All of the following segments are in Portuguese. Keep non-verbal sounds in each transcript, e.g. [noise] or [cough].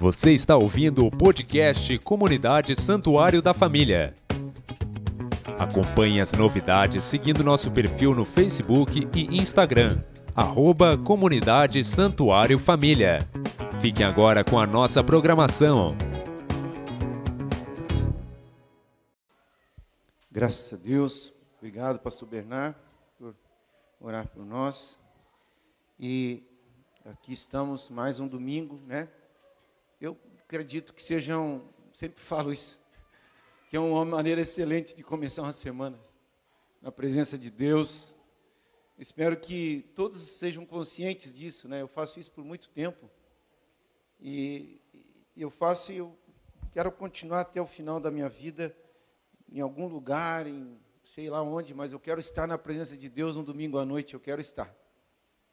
Você está ouvindo o podcast Comunidade Santuário da Família. Acompanhe as novidades seguindo nosso perfil no Facebook e Instagram, arroba Comunidade Santuário Família. Fiquem agora com a nossa programação. Graças a Deus. Obrigado, pastor Bernard, por orar por nós. E aqui estamos mais um domingo, né? Eu acredito que sejam, sempre falo isso, que é uma maneira excelente de começar uma semana na presença de Deus. Espero que todos sejam conscientes disso, né? Eu faço isso por muito tempo e eu faço e eu quero continuar até o final da minha vida em algum lugar, em sei lá onde, mas eu quero estar na presença de Deus no domingo à noite, eu quero estar.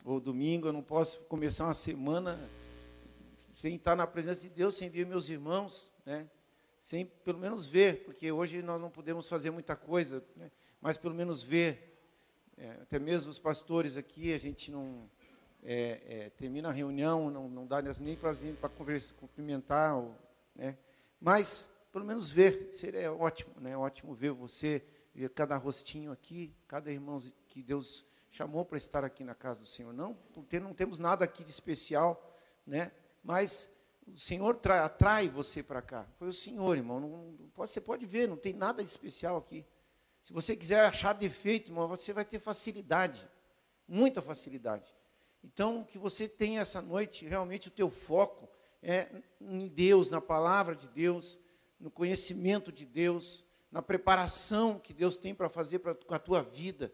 Ou domingo, eu não posso começar uma semana sem estar na presença de Deus, sem ver meus irmãos, né? sem pelo menos ver, porque hoje nós não podemos fazer muita coisa, né? mas pelo menos ver. É, até mesmo os pastores aqui, a gente não é, é, termina a reunião, não, não dá nem para conversar, cumprimentar, ou, né? mas pelo menos ver, seria ótimo, né? ótimo ver você, ver cada rostinho aqui, cada irmão que Deus chamou para estar aqui na casa do Senhor. Não, porque não temos nada aqui de especial, né? Mas o Senhor atrai você para cá. Foi o Senhor, irmão. Não, pode, você pode ver, não tem nada de especial aqui. Se você quiser achar defeito, irmão, você vai ter facilidade, muita facilidade. Então, que você tenha essa noite realmente o teu foco é em Deus, na palavra de Deus, no conhecimento de Deus, na preparação que Deus tem para fazer pra, com a tua vida.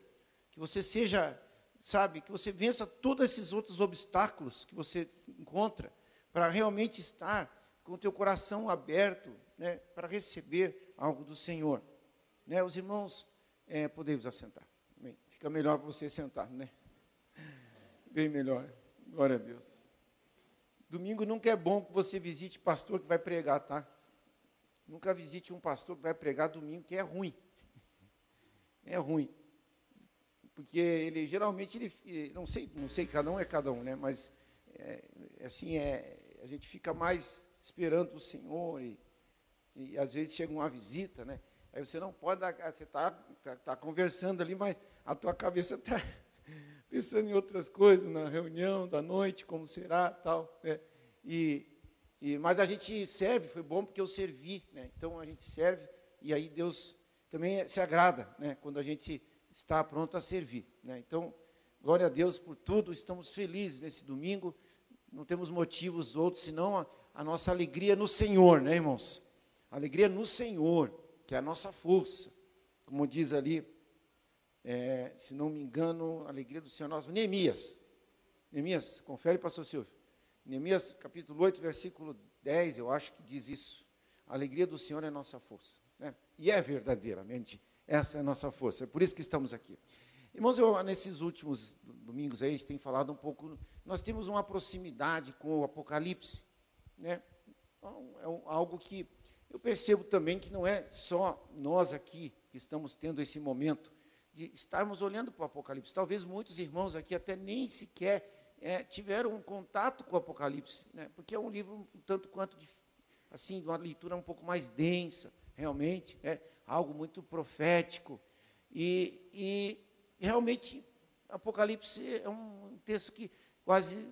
Que você seja, sabe, que você vença todos esses outros obstáculos que você encontra para realmente estar com o teu coração aberto né, para receber algo do Senhor. Né, os irmãos, é, podemos assentar. Bem, fica melhor para você sentar, né? Bem melhor. Glória a Deus. Domingo nunca é bom que você visite pastor que vai pregar, tá? Nunca visite um pastor que vai pregar domingo, que é ruim. É ruim. Porque ele geralmente ele, não sei, não sei, cada um é cada um, né? Mas é, assim é, a gente fica mais esperando o Senhor e, e às vezes chega uma visita, né? Aí você não pode dar, você está tá, tá conversando ali, mas a tua cabeça está [laughs] pensando em outras coisas, na reunião da noite, como será, tal. Né? E, e, mas a gente serve, foi bom porque eu servi, né? Então a gente serve e aí Deus também se agrada, né? Quando a gente está pronto a servir, né? Então glória a Deus por tudo, estamos felizes nesse domingo não temos motivos outros senão a, a nossa alegria no Senhor, né, irmãos? Alegria no Senhor, que é a nossa força. Como diz ali, é, se não me engano, a alegria do Senhor nosso. Neemias. Neemias, confere, pastor Silvio. Neemias, capítulo 8, versículo 10, eu acho que diz isso. A alegria do Senhor é nossa força. Né? E é verdadeiramente, essa é a nossa força. É por isso que estamos aqui. Irmãos, eu, nesses últimos domingos aí, a gente tem falado um pouco, nós temos uma proximidade com o Apocalipse, né? Então, é algo que eu percebo também que não é só nós aqui que estamos tendo esse momento de estarmos olhando para o Apocalipse. Talvez muitos irmãos aqui até nem sequer é, tiveram um contato com o Apocalipse, né? porque é um livro um tanto quanto, de, assim, uma leitura um pouco mais densa, realmente, é algo muito profético. E, e realmente, Apocalipse é um texto que quase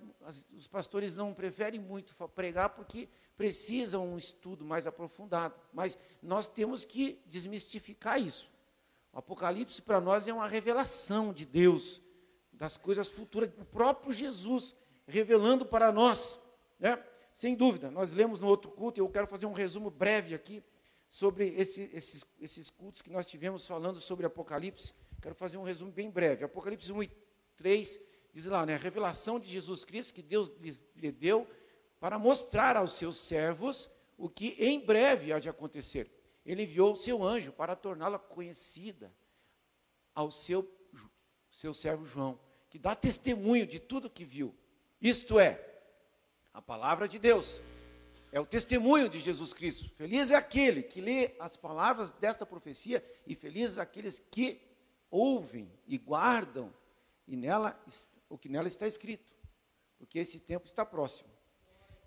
os pastores não preferem muito pregar porque precisam um estudo mais aprofundado. Mas nós temos que desmistificar isso. O Apocalipse para nós é uma revelação de Deus, das coisas futuras, o próprio Jesus revelando para nós. Né? Sem dúvida, nós lemos no outro culto, eu quero fazer um resumo breve aqui sobre esse, esses, esses cultos que nós tivemos falando sobre Apocalipse. Quero fazer um resumo bem breve. Apocalipse 1 e 3 diz lá, né, a revelação de Jesus Cristo que Deus lhe deu para mostrar aos seus servos o que em breve há de acontecer. Ele enviou o seu anjo para torná-la conhecida ao seu, seu servo João, que dá testemunho de tudo que viu. Isto é, a palavra de Deus. É o testemunho de Jesus Cristo. Feliz é aquele que lê as palavras desta profecia e felizes aqueles que ouvem e guardam e nela o que nela está escrito, porque esse tempo está próximo.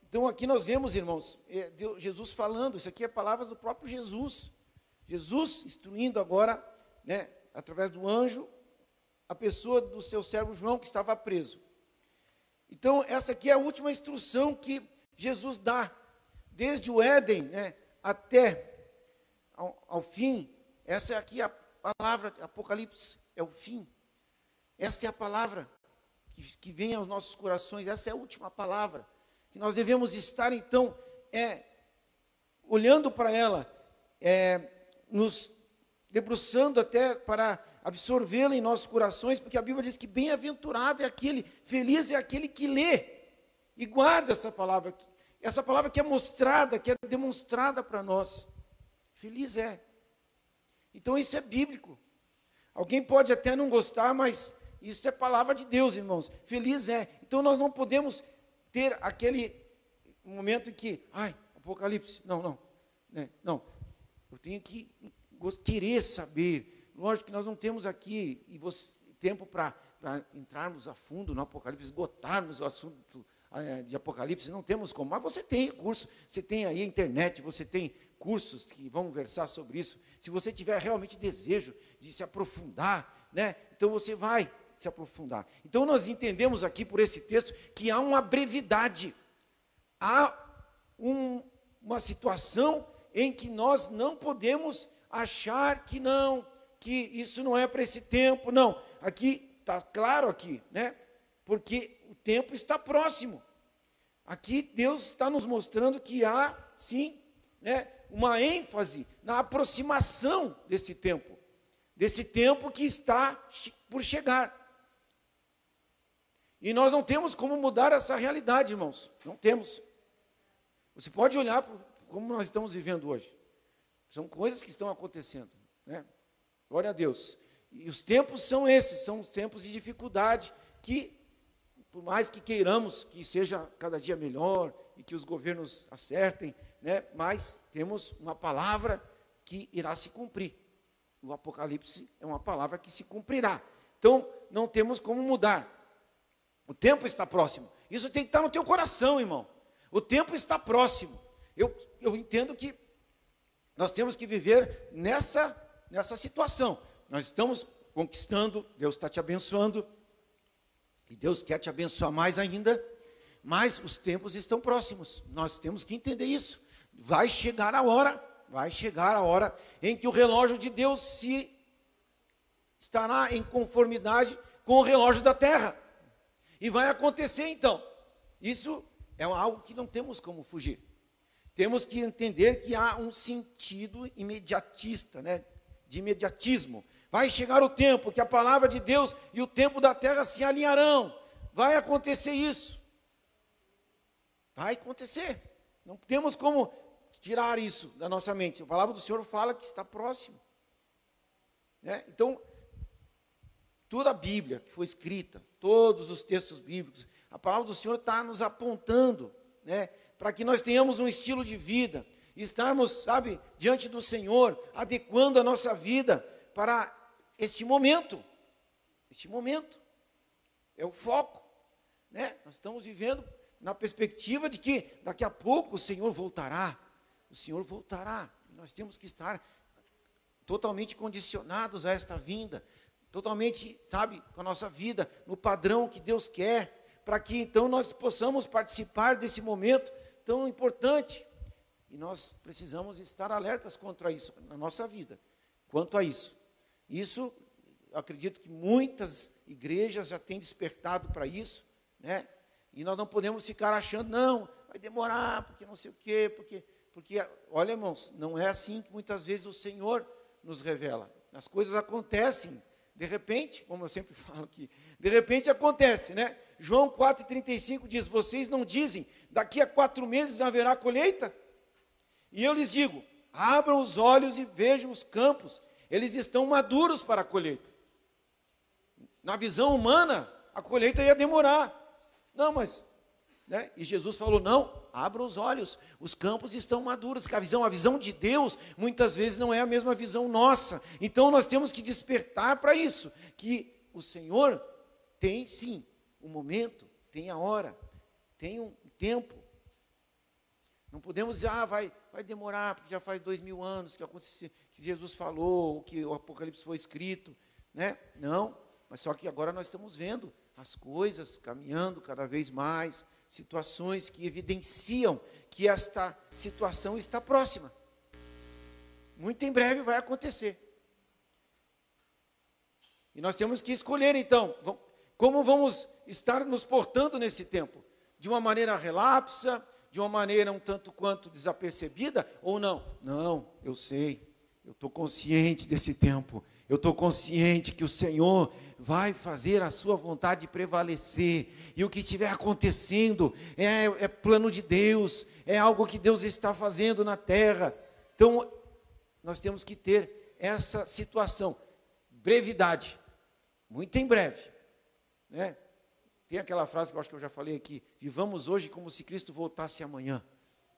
Então aqui nós vemos, irmãos, é, Deus, Jesus falando, isso aqui é palavras do próprio Jesus. Jesus instruindo agora, né, através do anjo, a pessoa do seu servo João que estava preso. Então, essa aqui é a última instrução que Jesus dá, desde o Éden né, até ao, ao fim. Essa é aqui a palavra, Apocalipse é o fim. Esta é a palavra que, que vem aos nossos corações, essa é a última palavra. Que nós devemos estar, então, é, olhando para ela, é, nos debruçando até para absorvê-la em nossos corações, porque a Bíblia diz que bem-aventurado é aquele, feliz é aquele que lê e guarda essa palavra, essa palavra que é mostrada, que é demonstrada para nós. Feliz é. Então isso é bíblico. Alguém pode até não gostar, mas isso é palavra de Deus, irmãos. Feliz é. Então nós não podemos ter aquele momento em que, ai, Apocalipse, não, não, né, não. Eu tenho que querer saber, Lógico que nós não temos aqui e você, tempo para entrarmos a fundo no Apocalipse, esgotarmos o assunto de Apocalipse, não temos como. Mas você tem recurso, você tem aí a internet, você tem cursos que vão versar sobre isso. Se você tiver realmente desejo de se aprofundar, né, então você vai se aprofundar. Então nós entendemos aqui por esse texto que há uma brevidade, há um, uma situação em que nós não podemos achar que não, que isso não é para esse tempo, não. Aqui está claro aqui, né? Porque o tempo está próximo. Aqui Deus está nos mostrando que há, sim, né, uma ênfase na aproximação desse tempo, desse tempo que está por chegar. E nós não temos como mudar essa realidade, irmãos. Não temos. Você pode olhar como nós estamos vivendo hoje. São coisas que estão acontecendo. Né? Glória a Deus. E os tempos são esses, são os tempos de dificuldade que, por mais que queiramos que seja cada dia melhor e que os governos acertem, né, mas temos uma palavra que irá se cumprir. O Apocalipse é uma palavra que se cumprirá. Então, não temos como mudar. O tempo está próximo. Isso tem que estar no teu coração, irmão. O tempo está próximo. Eu, eu entendo que nós temos que viver nessa nessa situação. Nós estamos conquistando, Deus está te abençoando, e Deus quer te abençoar mais ainda, mas os tempos estão próximos. Nós temos que entender isso. Vai chegar a hora, vai chegar a hora em que o relógio de Deus se estará em conformidade com o relógio da terra. E vai acontecer então. Isso é algo que não temos como fugir. Temos que entender que há um sentido imediatista, né? de imediatismo. Vai chegar o tempo que a palavra de Deus e o tempo da terra se alinharão. Vai acontecer isso. Vai acontecer. Não temos como tirar isso da nossa mente. A palavra do Senhor fala que está próximo. Né? Então, toda a Bíblia que foi escrita, todos os textos bíblicos, a palavra do Senhor está nos apontando, né, para que nós tenhamos um estilo de vida, estarmos, sabe, diante do Senhor, adequando a nossa vida para este momento. Este momento é o foco, né? Nós estamos vivendo na perspectiva de que daqui a pouco o Senhor voltará. O Senhor voltará. Nós temos que estar totalmente condicionados a esta vinda, totalmente, sabe, com a nossa vida no padrão que Deus quer, para que então nós possamos participar desse momento tão importante. E nós precisamos estar alertas contra isso na nossa vida, quanto a isso. Isso, acredito que muitas igrejas já têm despertado para isso, né? E nós não podemos ficar achando, não, vai demorar, porque não sei o quê, porque, porque, olha, irmãos, não é assim que muitas vezes o Senhor nos revela. As coisas acontecem, de repente, como eu sempre [laughs] falo aqui, de repente acontece, né? João 4,35 diz: Vocês não dizem, daqui a quatro meses haverá colheita? E eu lhes digo: abram os olhos e vejam os campos, eles estão maduros para a colheita. Na visão humana, a colheita ia demorar. Não, mas. Né? E Jesus falou: não, abram os olhos, os campos estão maduros. a visão, a visão de Deus, muitas vezes não é a mesma visão nossa. Então nós temos que despertar para isso, que o Senhor tem sim um momento, tem a hora, tem um tempo Não podemos dizer, ah, vai, vai demorar, porque já faz dois mil anos que, aconteceu, que Jesus falou, que o Apocalipse foi escrito. Né? Não, mas só que agora nós estamos vendo as coisas caminhando cada vez mais, situações que evidenciam que esta situação está próxima. Muito em breve vai acontecer. E nós temos que escolher então, como vamos estar nos portando nesse tempo? De uma maneira relapsa, de uma maneira um tanto quanto desapercebida ou não? Não, eu sei, eu estou consciente desse tempo, eu estou consciente que o Senhor vai fazer a sua vontade prevalecer, e o que estiver acontecendo é, é plano de Deus, é algo que Deus está fazendo na terra. Então, nós temos que ter essa situação, brevidade, muito em breve, né? Tem aquela frase que eu acho que eu já falei aqui: vivamos hoje como se Cristo voltasse amanhã.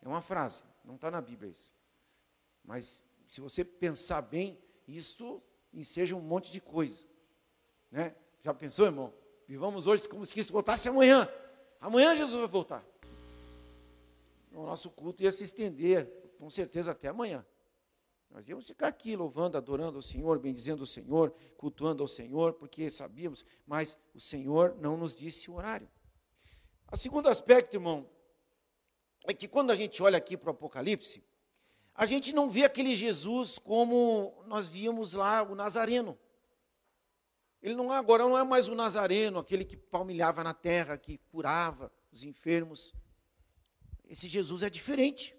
É uma frase, não está na Bíblia isso. Mas se você pensar bem, isto enseja um monte de coisa. Né? Já pensou, irmão? Vivamos hoje como se Cristo voltasse amanhã. Amanhã Jesus vai voltar. O nosso culto ia se estender, com certeza, até amanhã. Nós íamos ficar aqui louvando, adorando o Senhor, bendizendo o Senhor, cultuando ao Senhor, porque sabíamos, mas o Senhor não nos disse o horário. O segundo aspecto, irmão, é que quando a gente olha aqui para o Apocalipse, a gente não vê aquele Jesus como nós víamos lá o Nazareno. Ele não agora não é mais o Nazareno, aquele que palmilhava na terra, que curava os enfermos. Esse Jesus é diferente.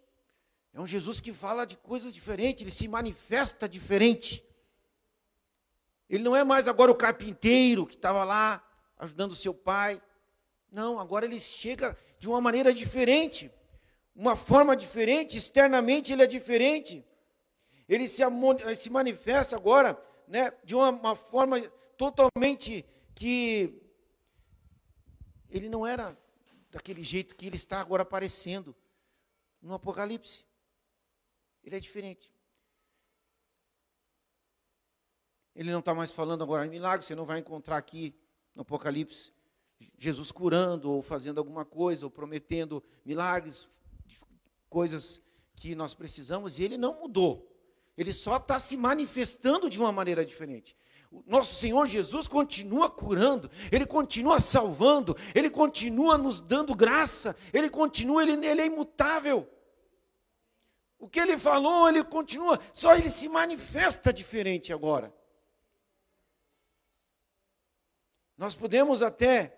É um Jesus que fala de coisas diferentes, ele se manifesta diferente. Ele não é mais agora o carpinteiro que estava lá ajudando seu pai. Não, agora ele chega de uma maneira diferente, uma forma diferente, externamente ele é diferente. Ele se, se manifesta agora né, de uma, uma forma totalmente que ele não era daquele jeito que ele está agora aparecendo no Apocalipse. Ele é diferente. Ele não está mais falando agora em milagre, você não vai encontrar aqui no Apocalipse Jesus curando ou fazendo alguma coisa, ou prometendo milagres, coisas que nós precisamos, e ele não mudou. Ele só está se manifestando de uma maneira diferente. O nosso Senhor Jesus continua curando, Ele continua salvando, Ele continua nos dando graça, Ele continua, Ele, ele é imutável. O que ele falou, ele continua, só ele se manifesta diferente agora. Nós podemos até,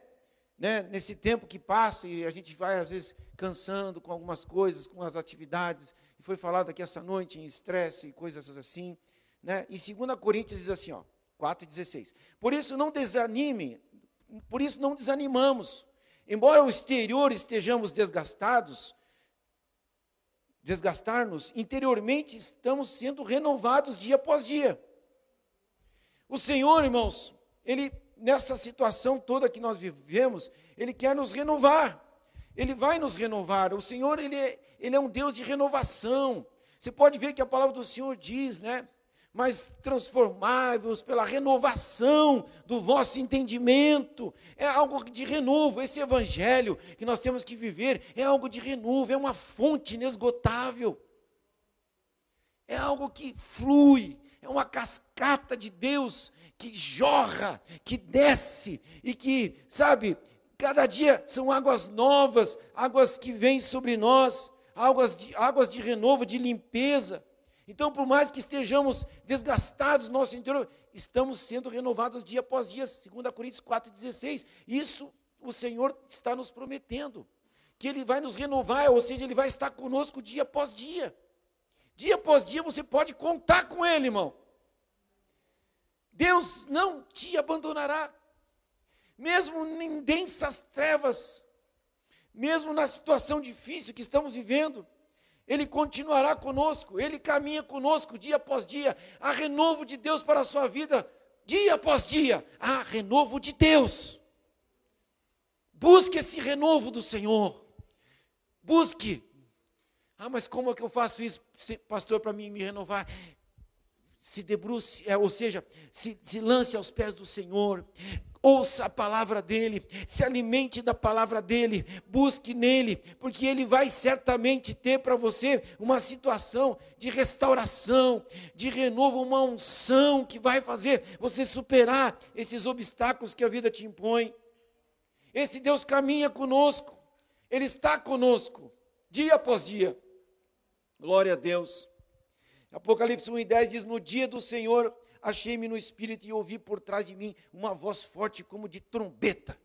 né, nesse tempo que passa, e a gente vai às vezes cansando com algumas coisas, com as atividades, e foi falado aqui essa noite em estresse e coisas assim, né? Em 2 Coríntios diz assim, ó, 4,16. Por isso não desanime, por isso não desanimamos. Embora o exterior estejamos desgastados, desgastar-nos, interiormente estamos sendo renovados dia após dia. O Senhor, irmãos, Ele, nessa situação toda que nós vivemos, Ele quer nos renovar. Ele vai nos renovar. O Senhor, Ele é, ele é um Deus de renovação. Você pode ver que a palavra do Senhor diz, né? mas transformáveis pela renovação do vosso entendimento. É algo de renovo. Esse evangelho que nós temos que viver é algo de renovo, é uma fonte inesgotável. É algo que flui, é uma cascata de Deus que jorra, que desce e que, sabe, cada dia são águas novas, águas que vêm sobre nós, águas de, águas de renovo, de limpeza. Então, por mais que estejamos desgastados no nosso interior, estamos sendo renovados dia após dia, 2 Coríntios 4,16. Isso o Senhor está nos prometendo, que Ele vai nos renovar, ou seja, Ele vai estar conosco dia após dia. Dia após dia você pode contar com Ele, irmão. Deus não te abandonará, mesmo em densas trevas, mesmo na situação difícil que estamos vivendo. Ele continuará conosco, Ele caminha conosco dia após dia. Há renovo de Deus para a sua vida, dia após dia. Há renovo de Deus. Busque esse renovo do Senhor. Busque. Ah, mas como é que eu faço isso, pastor, para mim me renovar? Se debruce, é, ou seja, se, se lance aos pés do Senhor, ouça a palavra dele, se alimente da palavra dele, busque nele, porque ele vai certamente ter para você uma situação de restauração, de renovo, uma unção que vai fazer você superar esses obstáculos que a vida te impõe. Esse Deus caminha conosco, ele está conosco, dia após dia. Glória a Deus. Apocalipse 1 e 10 diz: No dia do Senhor achei-me no espírito e ouvi por trás de mim uma voz forte como de trombeta.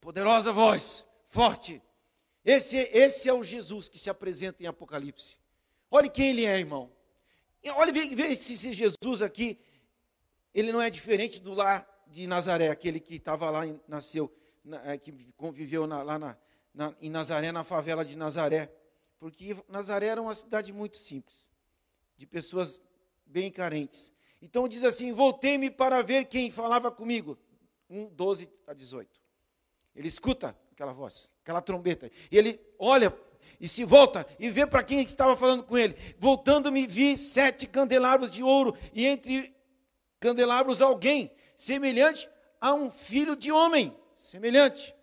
Poderosa voz, forte. Esse, esse é o Jesus que se apresenta em Apocalipse. Olhe quem ele é, irmão. Olha, vê se, se Jesus aqui, ele não é diferente do lá de Nazaré, aquele que estava lá, nasceu, na, é, que conviveu na, lá na, na, em Nazaré, na favela de Nazaré. Porque Nazaré era uma cidade muito simples de pessoas bem carentes. Então diz assim: Voltei-me para ver quem falava comigo. 1, 12 a 18. Ele escuta aquela voz, aquela trombeta. E ele olha e se volta e vê para quem estava falando com ele. Voltando-me, vi sete candelabros de ouro, e entre candelabros alguém semelhante a um filho de homem. Semelhante.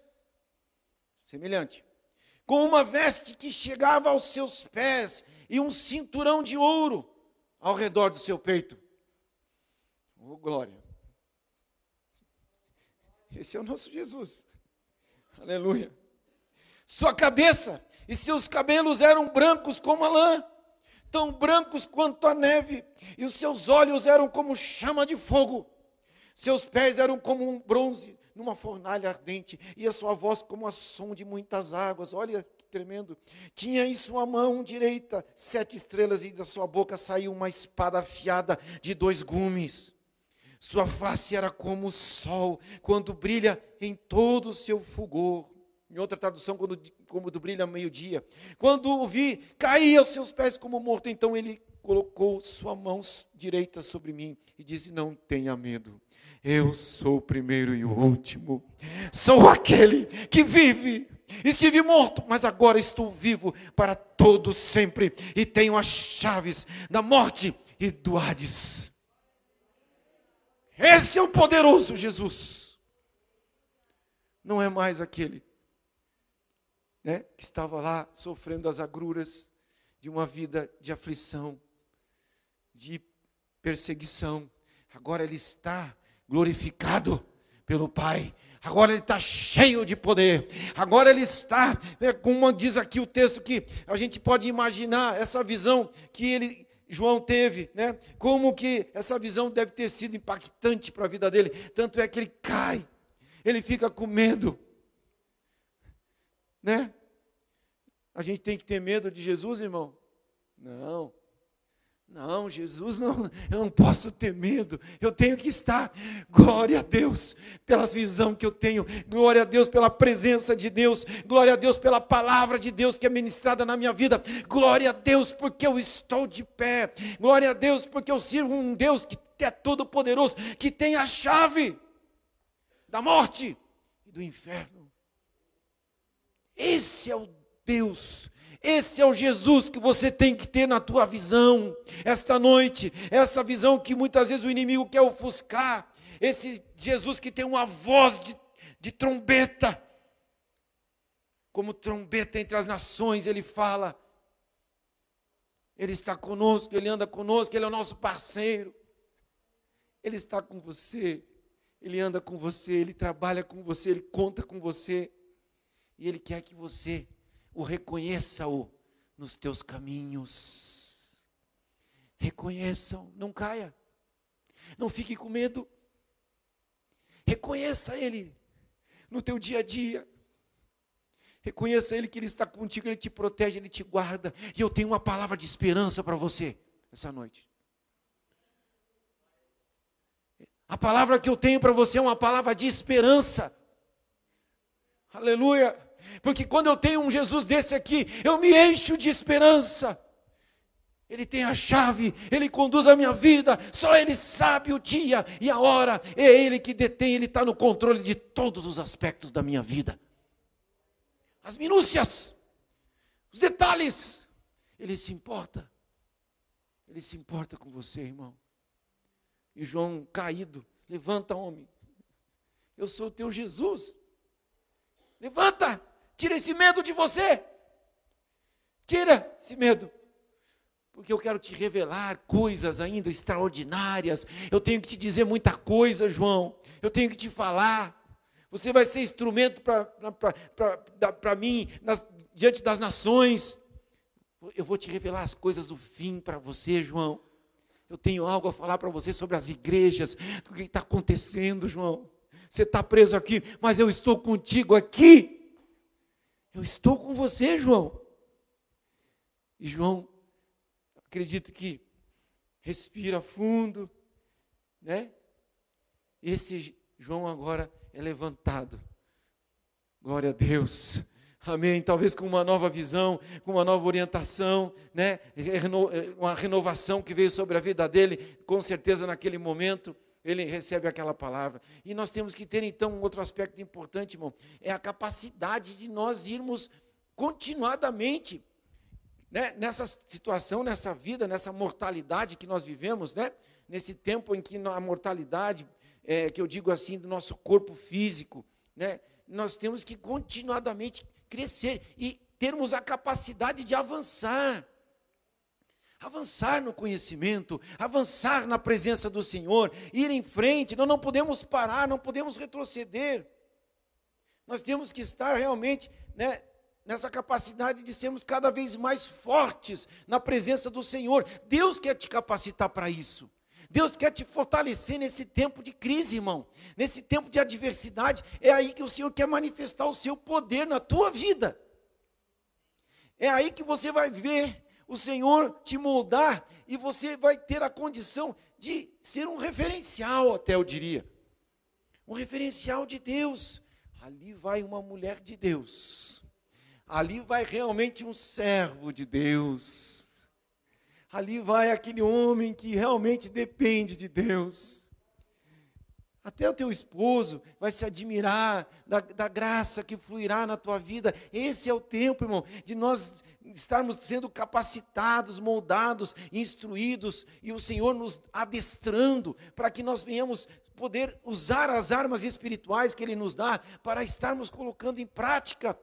Semelhante. Com uma veste que chegava aos seus pés e um cinturão de ouro ao redor do seu peito. Oh, glória. Esse é o nosso Jesus. Aleluia. Sua cabeça e seus cabelos eram brancos como a lã, tão brancos quanto a neve, e os seus olhos eram como chama de fogo. Seus pés eram como um bronze numa fornalha ardente, e a sua voz como a som de muitas águas. Olha tremendo. Tinha em sua mão direita sete estrelas, e da sua boca saiu uma espada afiada de dois gumes. Sua face era como o sol, quando brilha em todo o seu fulgor. Em outra tradução, quando, como brilha meio-dia. Quando o vi, caí aos seus pés como morto. Então ele colocou sua mão direita sobre mim e disse: Não tenha medo. Eu sou o primeiro e o último. Sou aquele que vive. Estive morto, mas agora estou vivo para todo sempre e tenho as chaves da morte e do Hades. Esse é o poderoso Jesus. Não é mais aquele né, que estava lá sofrendo as agruras de uma vida de aflição, de perseguição. Agora ele está glorificado pelo Pai. Agora ele está cheio de poder. Agora ele está, é, como diz aqui o texto, que a gente pode imaginar essa visão que ele, João teve, né? Como que essa visão deve ter sido impactante para a vida dele. Tanto é que ele cai, ele fica com medo, né? A gente tem que ter medo de Jesus, irmão? Não. Não, Jesus, não, eu não posso ter medo, eu tenho que estar. Glória a Deus pela visão que eu tenho, glória a Deus pela presença de Deus, glória a Deus pela palavra de Deus que é ministrada na minha vida, glória a Deus porque eu estou de pé, glória a Deus porque eu sirvo um Deus que é todo-poderoso, que tem a chave da morte e do inferno. Esse é o Deus esse é o Jesus que você tem que ter na tua visão, esta noite, essa visão que muitas vezes o inimigo quer ofuscar, esse Jesus que tem uma voz de, de trombeta, como trombeta entre as nações, ele fala, ele está conosco, ele anda conosco, ele é o nosso parceiro, ele está com você, ele anda com você, ele trabalha com você, ele conta com você, e ele quer que você o reconheça-o nos teus caminhos. Reconheçam, não caia. Não fique com medo. Reconheça Ele no teu dia a dia. Reconheça Ele que Ele está contigo, Ele te protege, Ele te guarda. E eu tenho uma palavra de esperança para você essa noite. A palavra que eu tenho para você é uma palavra de esperança. Aleluia. Porque quando eu tenho um Jesus desse aqui, eu me encho de esperança. Ele tem a chave, ele conduz a minha vida, só ele sabe o dia e a hora, é ele que detém, ele está no controle de todos os aspectos da minha vida. As minúcias, os detalhes, ele se importa. Ele se importa com você, irmão. E João caído, levanta, homem. Eu sou o teu Jesus. Levanta, tira esse medo de você. Tira esse medo. Porque eu quero te revelar coisas ainda extraordinárias. Eu tenho que te dizer muita coisa, João. Eu tenho que te falar. Você vai ser instrumento para mim nas, diante das nações. Eu vou te revelar as coisas do fim para você, João. Eu tenho algo a falar para você sobre as igrejas, o que está acontecendo, João. Você está preso aqui, mas eu estou contigo aqui. Eu estou com você, João. E João, acredito que respira fundo, né? Esse João agora é levantado. Glória a Deus. Amém. Talvez com uma nova visão, com uma nova orientação, né? Uma renovação que veio sobre a vida dele, com certeza naquele momento ele recebe aquela palavra. E nós temos que ter então um outro aspecto importante, irmão, é a capacidade de nós irmos continuadamente né, nessa situação, nessa vida, nessa mortalidade que nós vivemos, né? Nesse tempo em que a mortalidade, é, que eu digo assim, do nosso corpo físico, né? Nós temos que continuadamente crescer e termos a capacidade de avançar. Avançar no conhecimento, avançar na presença do Senhor, ir em frente, nós não podemos parar, não podemos retroceder. Nós temos que estar realmente né, nessa capacidade de sermos cada vez mais fortes na presença do Senhor. Deus quer te capacitar para isso. Deus quer te fortalecer nesse tempo de crise, irmão. Nesse tempo de adversidade, é aí que o Senhor quer manifestar o seu poder na tua vida. É aí que você vai ver o Senhor te moldar e você vai ter a condição de ser um referencial, até eu diria. Um referencial de Deus. Ali vai uma mulher de Deus. Ali vai realmente um servo de Deus ali vai aquele homem que realmente depende de Deus. Até o teu esposo vai se admirar da, da, graça que fluirá na tua vida. Esse é o tempo, irmão, de nós estarmos sendo capacitados, moldados, instruídos e o Senhor nos adestrando para que nós venhamos poder usar as armas espirituais que Ele nos dá para estarmos colocando em prática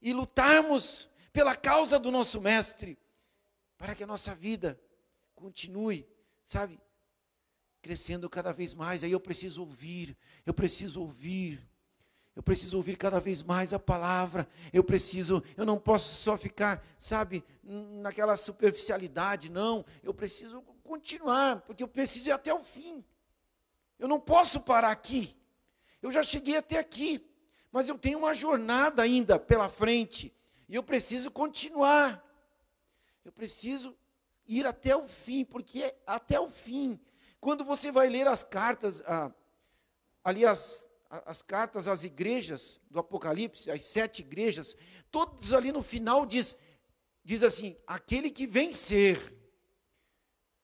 e lutarmos pela causa do nosso Mestre para que a nossa vida continue, sabe, crescendo cada vez mais. Aí eu preciso ouvir, eu preciso ouvir. Eu preciso ouvir cada vez mais a palavra. Eu preciso, eu não posso só ficar, sabe, naquela superficialidade, não. Eu preciso continuar, porque eu preciso ir até o fim. Eu não posso parar aqui. Eu já cheguei até aqui, mas eu tenho uma jornada ainda pela frente e eu preciso continuar. Eu preciso ir até o fim, porque é até o fim. Quando você vai ler as cartas, ah, ali as, as cartas às igrejas do Apocalipse, as sete igrejas, todos ali no final diz, diz assim: aquele que vencer,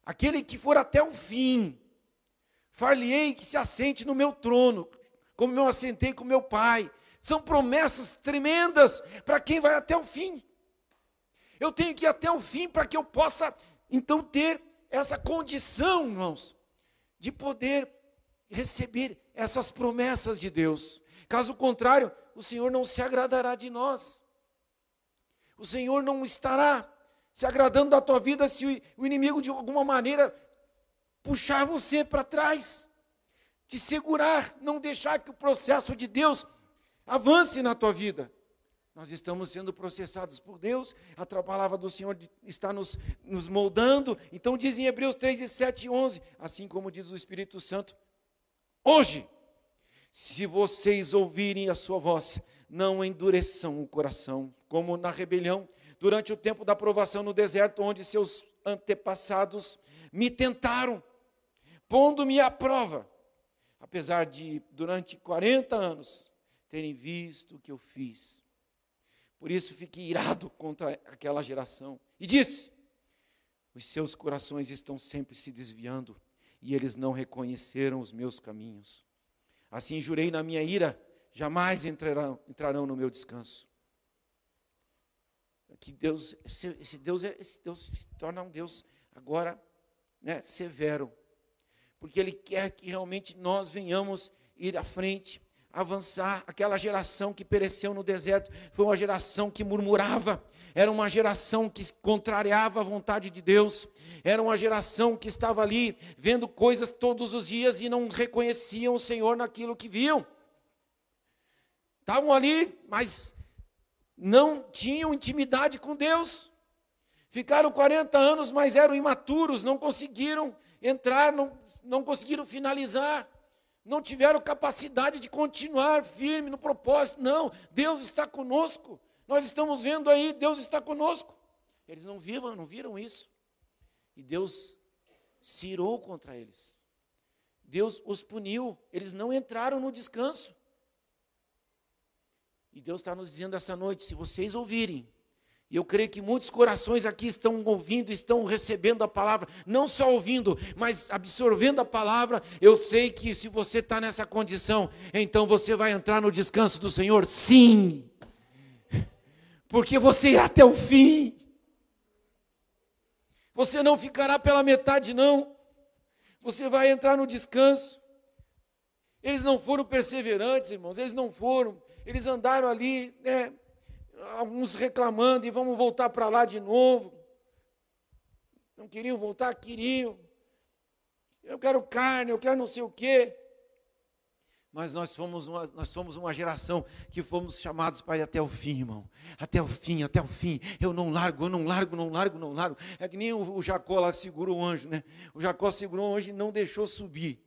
aquele que for até o fim, far-lhe-ei que se assente no meu trono, como eu assentei com meu pai. São promessas tremendas para quem vai até o fim. Eu tenho que ir até o fim para que eu possa, então, ter essa condição, irmãos, de poder receber essas promessas de Deus. Caso contrário, o Senhor não se agradará de nós. O Senhor não estará se agradando da tua vida se o inimigo, de alguma maneira, puxar você para trás, te segurar, não deixar que o processo de Deus avance na tua vida. Nós estamos sendo processados por Deus, a palavra do Senhor está nos, nos moldando. Então diz em Hebreus 3, e 7 e 11, assim como diz o Espírito Santo, hoje, se vocês ouvirem a sua voz, não endureçam o coração, como na rebelião, durante o tempo da provação no deserto, onde seus antepassados me tentaram, pondo-me à prova, apesar de, durante 40 anos, terem visto o que eu fiz. Por isso fiquei irado contra aquela geração. E disse: Os seus corações estão sempre se desviando, e eles não reconheceram os meus caminhos. Assim jurei na minha ira, jamais entrarão, entrarão no meu descanso. Que Deus, esse, esse Deus, esse Deus se torna um Deus agora né, severo. porque Ele quer que realmente nós venhamos ir à frente, avançar. Aquela geração que pereceu no deserto foi uma geração que murmurava, era uma geração que contrariava a vontade de Deus, era uma geração que estava ali vendo coisas todos os dias e não reconheciam o Senhor naquilo que viam. Estavam ali, mas não tinham intimidade com Deus. Ficaram 40 anos, mas eram imaturos, não conseguiram entrar, não, não conseguiram finalizar, não tiveram capacidade de continuar firme no propósito. Não, Deus está conosco. Nós estamos vendo aí, Deus está conosco. Eles não viram, não viram isso. E Deus se irou contra eles. Deus os puniu, eles não entraram no descanso. E Deus está nos dizendo essa noite: se vocês ouvirem, e eu creio que muitos corações aqui estão ouvindo, estão recebendo a palavra, não só ouvindo, mas absorvendo a palavra. Eu sei que se você está nessa condição, então você vai entrar no descanso do Senhor, sim porque você irá até o fim. Você não ficará pela metade, não. Você vai entrar no descanso. Eles não foram perseverantes, irmãos, eles não foram. Eles andaram ali, né, alguns reclamando e vamos voltar para lá de novo. Não queriam voltar, queriam. Eu quero carne, eu quero não sei o quê mas nós fomos, uma, nós fomos uma geração que fomos chamados para ir até o fim, irmão. Até o fim, até o fim. Eu não largo, eu não largo, não largo, não largo. É que nem o, o Jacó lá segurou o anjo, né? O Jacó segurou o anjo e não deixou subir.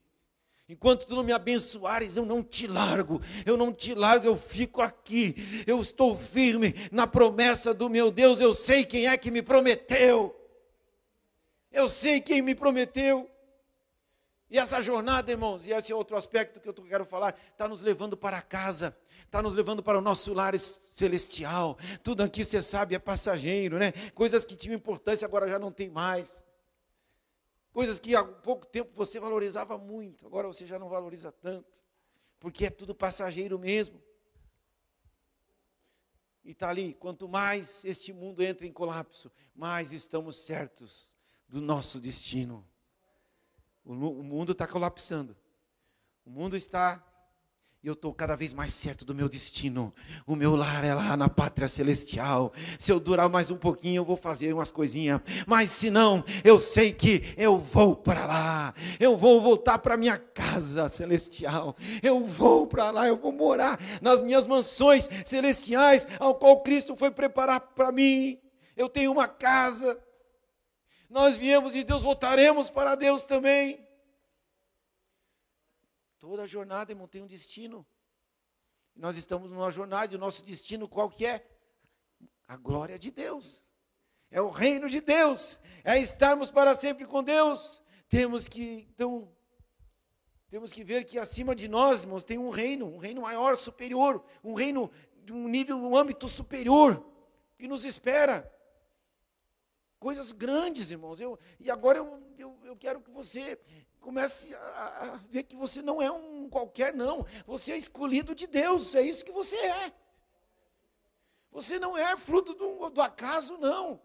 Enquanto tu não me abençoares, eu não te largo, eu não te largo, eu fico aqui. Eu estou firme na promessa do meu Deus, eu sei quem é que me prometeu. Eu sei quem me prometeu. E essa jornada, irmãos, e esse é outro aspecto que eu quero falar, está nos levando para casa, está nos levando para o nosso lar celestial. Tudo aqui, você sabe, é passageiro, né? Coisas que tinham importância agora já não tem mais. Coisas que há pouco tempo você valorizava muito, agora você já não valoriza tanto, porque é tudo passageiro mesmo. E está ali, quanto mais este mundo entra em colapso, mais estamos certos do nosso destino. O, o mundo está colapsando. O mundo está. E eu estou cada vez mais certo do meu destino. O meu lar é lá na pátria celestial. Se eu durar mais um pouquinho, eu vou fazer umas coisinhas. Mas se não, eu sei que eu vou para lá. Eu vou voltar para minha casa celestial. Eu vou para lá, eu vou morar nas minhas mansões celestiais, ao qual Cristo foi preparar para mim. Eu tenho uma casa nós viemos de Deus, voltaremos para Deus também. Toda jornada, irmão, tem um destino. Nós estamos numa jornada e o nosso destino qual que é? A glória de Deus. É o reino de Deus. É estarmos para sempre com Deus. Temos que, então, temos que ver que acima de nós, irmãos, tem um reino, um reino maior, superior, um reino de um nível, um âmbito superior que nos espera. Coisas grandes, irmãos. Eu, e agora eu, eu, eu quero que você comece a, ver que você não é um qualquer, não. Você é escolhido de Deus, é isso que você é. Você não é fruto do, do acaso, não.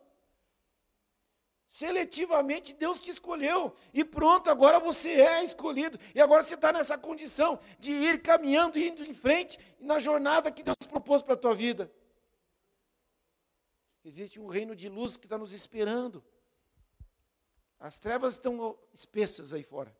Seletivamente Deus te escolheu. E pronto, agora você é escolhido. E agora você está nessa condição de ir caminhando, indo em frente na jornada que Deus propôs para a tua vida. Existe um reino de luz que está nos esperando. As trevas estão espessas aí fora.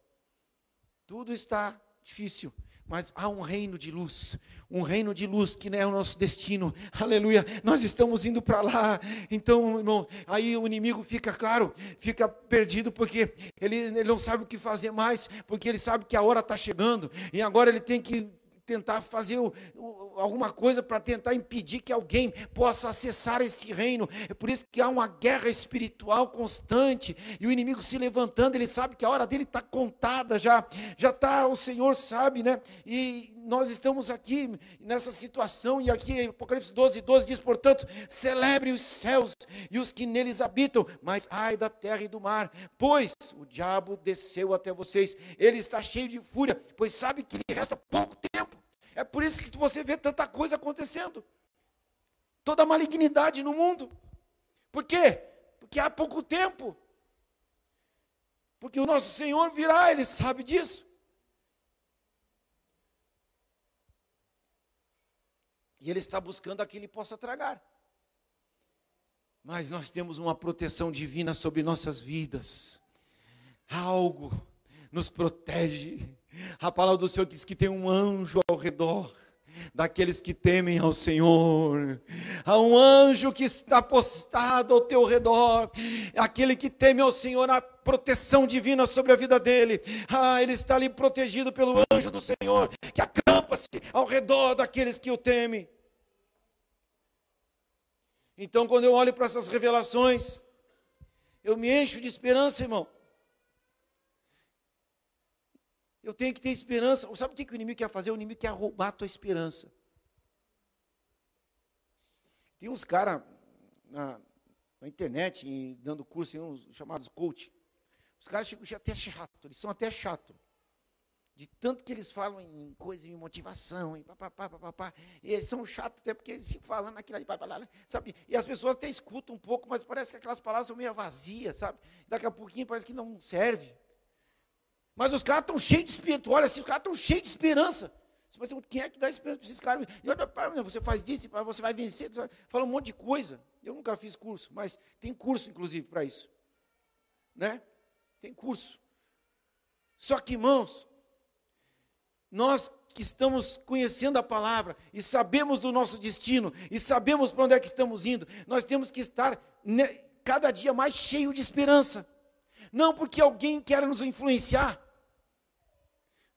Tudo está difícil. Mas há um reino de luz, um reino de luz que não é o nosso destino, aleluia. Nós estamos indo para lá, então, irmão, aí o inimigo fica, claro, fica perdido, porque ele, ele não sabe o que fazer mais, porque ele sabe que a hora está chegando, e agora ele tem que tentar fazer o, o, alguma coisa para tentar impedir que alguém possa acessar este reino. É por isso que há uma guerra espiritual constante e o inimigo se levantando. Ele sabe que a hora dele está contada já, já está. O Senhor sabe, né? E nós estamos aqui nessa situação e aqui Apocalipse 12, 12 diz, portanto, celebre os céus e os que neles habitam, mas ai da terra e do mar, pois o diabo desceu até vocês. Ele está cheio de fúria, pois sabe que lhe resta pouco tempo é por isso que você vê tanta coisa acontecendo. Toda malignidade no mundo. Por quê? Porque há pouco tempo. Porque o nosso Senhor virá, Ele sabe disso. E Ele está buscando a que Ele possa tragar. Mas nós temos uma proteção divina sobre nossas vidas. Algo nos protege. A palavra do Senhor diz que tem um anjo ao redor daqueles que temem ao Senhor. Há um anjo que está postado ao teu redor, aquele que teme ao Senhor, a proteção divina sobre a vida dele. Ah, ele está ali protegido pelo anjo do Senhor, que acampa-se ao redor daqueles que o temem. Então, quando eu olho para essas revelações, eu me encho de esperança, irmão. Eu tenho que ter esperança. Sabe o que, o inimigo quer fazer? O inimigo quer roubar a tua esperança. Tem uns caras na, na, internet, dando curso, uns chamados coach. Os caras chegam até chato, eles são até chato. De tanto que eles falam em coisa de motivação, em papapá, papapá. E eles são chatos até porque eles ficam falando aquilo ali, papapá, sabe? E as pessoas até escutam um pouco, mas parece que aquelas palavras são meio vazias, sabe? Daqui a pouquinho parece que não serve. Mas os caras estão cheios de esperança. Olha assim, os caras estão cheios de esperança. Você quem é que dá esperança para esses caras? Você faz isso, você vai vencer. Fala um monte de coisa. Eu nunca fiz curso, mas tem curso, inclusive, para isso. Né? Tem curso. Só que, irmãos, nós que estamos conhecendo a palavra e sabemos do nosso destino e sabemos para onde é que estamos indo, nós temos que estar cada dia mais cheio de esperança. Não porque alguém quer nos influenciar,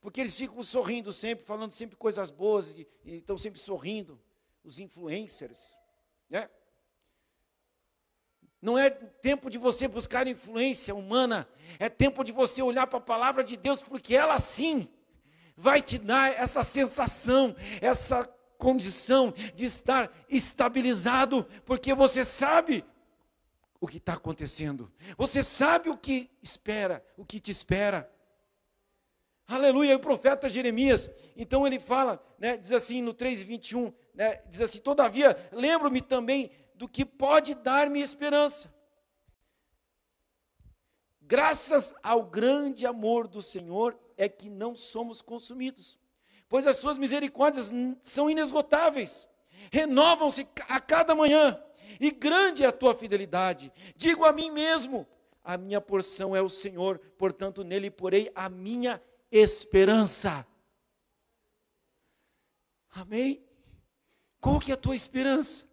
porque eles ficam sorrindo sempre, falando sempre coisas boas, e, estão sempre sorrindo, os influencers, né? Não é tempo de você buscar influência humana, é tempo de você olhar para a palavra de Deus, porque ela sim vai te dar essa sensação, essa condição de estar estabilizado, porque você sabe o que está acontecendo, você sabe o que espera, o que te espera. Aleluia, o profeta Jeremias, então ele fala, né, diz assim no 3,21, né, diz assim: Todavia, lembro-me também do que pode dar-me esperança. Graças ao grande amor do Senhor é que não somos consumidos, pois as suas misericórdias são inesgotáveis, renovam-se a cada manhã e grande é a tua fidelidade. Digo a mim mesmo: a minha porção é o Senhor, portanto nele porei a minha esperança. Amém? Qual que é a tua esperança?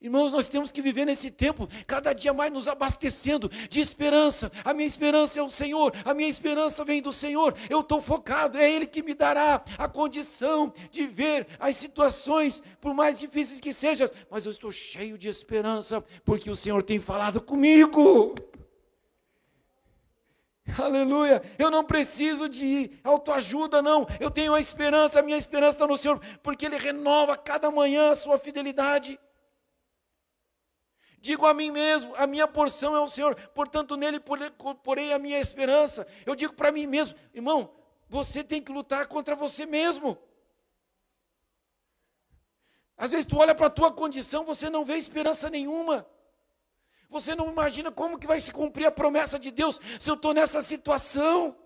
Irmãos, nós temos que viver nesse tempo, cada dia mais nos abastecendo de esperança. A minha esperança é o Senhor, a minha esperança vem do Senhor. Eu estou focado, é Ele que me dará a condição de ver as situações, por mais difíceis que sejam, mas eu estou cheio de esperança, porque o Senhor tem falado comigo. [laughs] Aleluia, eu não preciso de autoajuda, não. Eu tenho a esperança, a minha esperança está no Senhor, porque Ele renova cada manhã a sua fidelidade. Digo a mim mesmo, a minha porção é o Senhor, portanto nele porei a minha esperança. Eu digo para mim mesmo, irmão, você tem que lutar contra você mesmo. Às vezes tu olha para a tua condição, você não vê esperança nenhuma. Você não imagina como que vai se cumprir a promessa de Deus se eu estou nessa situação.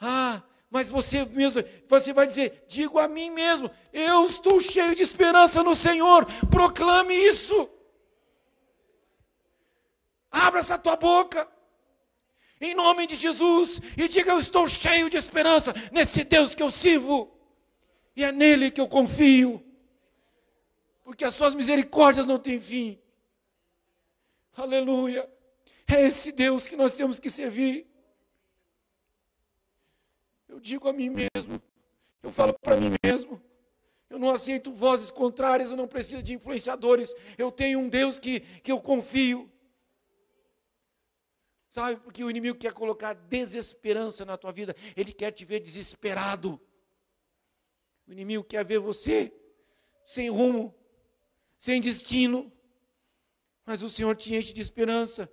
Ah, mas você mesmo, você vai dizer: digo a mim mesmo, eu estou cheio de esperança no Senhor, proclame isso. Abra essa tua boca, em nome de Jesus, e diga: Eu estou cheio de esperança nesse Deus que eu sirvo, e é nele que eu confio, porque as suas misericórdias não têm fim. Aleluia, é esse Deus que nós temos que servir. Eu digo a mim mesmo, eu falo para mim mesmo. Eu não aceito vozes contrárias, eu não preciso de influenciadores. Eu tenho um Deus que, que eu confio. Sabe, porque o inimigo quer colocar desesperança na tua vida, ele quer te ver desesperado. O inimigo quer ver você sem rumo, sem destino. Mas o Senhor te enche de esperança.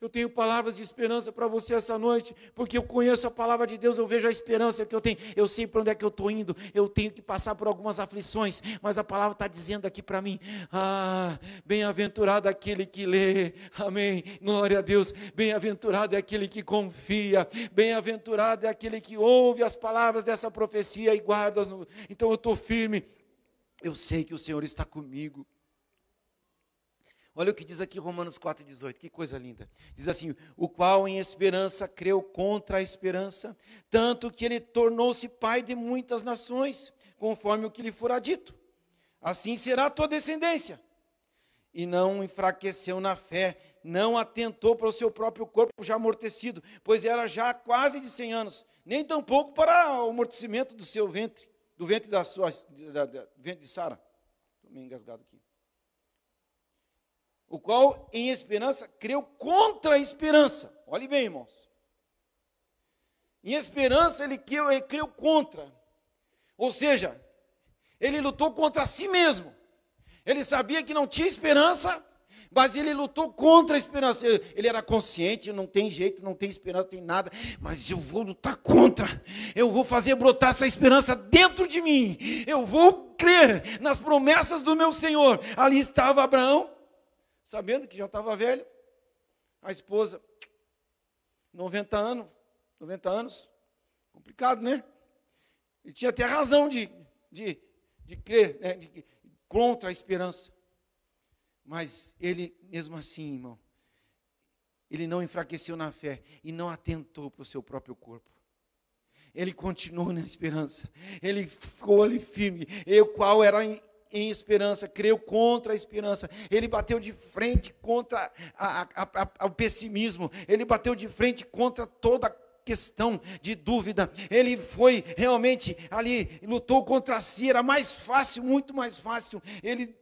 Eu tenho palavras de esperança para você essa noite, porque eu conheço a palavra de Deus, eu vejo a esperança que eu tenho, eu sei para onde é que eu estou indo, eu tenho que passar por algumas aflições, mas a palavra está dizendo aqui para mim: ah, bem-aventurado aquele que lê, amém, glória a Deus, bem-aventurado é aquele que confia, bem-aventurado é aquele que ouve as palavras dessa profecia e guarda, no... então eu estou firme, eu sei que o Senhor está comigo. Olha o que diz aqui Romanos 4,18, que coisa linda. Diz assim: O qual em esperança creu contra a esperança, tanto que ele tornou-se pai de muitas nações, conforme o que lhe fora dito. Assim será a tua descendência. E não enfraqueceu na fé, não atentou para o seu próprio corpo já amortecido, pois era já quase de 100 anos, nem tampouco para o amortecimento do seu ventre, do ventre da sua, da, da, ventre de Sara. Estou meio engasgado aqui o qual em esperança creu contra a esperança. Olhe bem, irmãos. Em esperança ele creu, ele creu contra. Ou seja, ele lutou contra si mesmo. Ele sabia que não tinha esperança, mas ele lutou contra a esperança. Ele era consciente, não tem jeito, não tem esperança, não tem nada, mas eu vou lutar contra. Eu vou fazer brotar essa esperança dentro de mim. Eu vou crer nas promessas do meu Senhor. Ali estava Abraão, sabendo que já estava velho. A esposa, 90 anos, 90 anos, complicado, né? Ele tinha até razão de, de, de crer, né? de, contra a esperança. Mas ele, mesmo assim, irmão, ele não enfraqueceu na fé e não atentou para o seu próprio corpo. Ele continuou na esperança. Ele ficou ali firme. E qual era em esperança, creu contra a esperança, ele bateu de frente contra a, a, a, o pessimismo, ele bateu de frente contra toda questão de dúvida, ele foi realmente ali, lutou contra si, era mais fácil, muito mais fácil, ele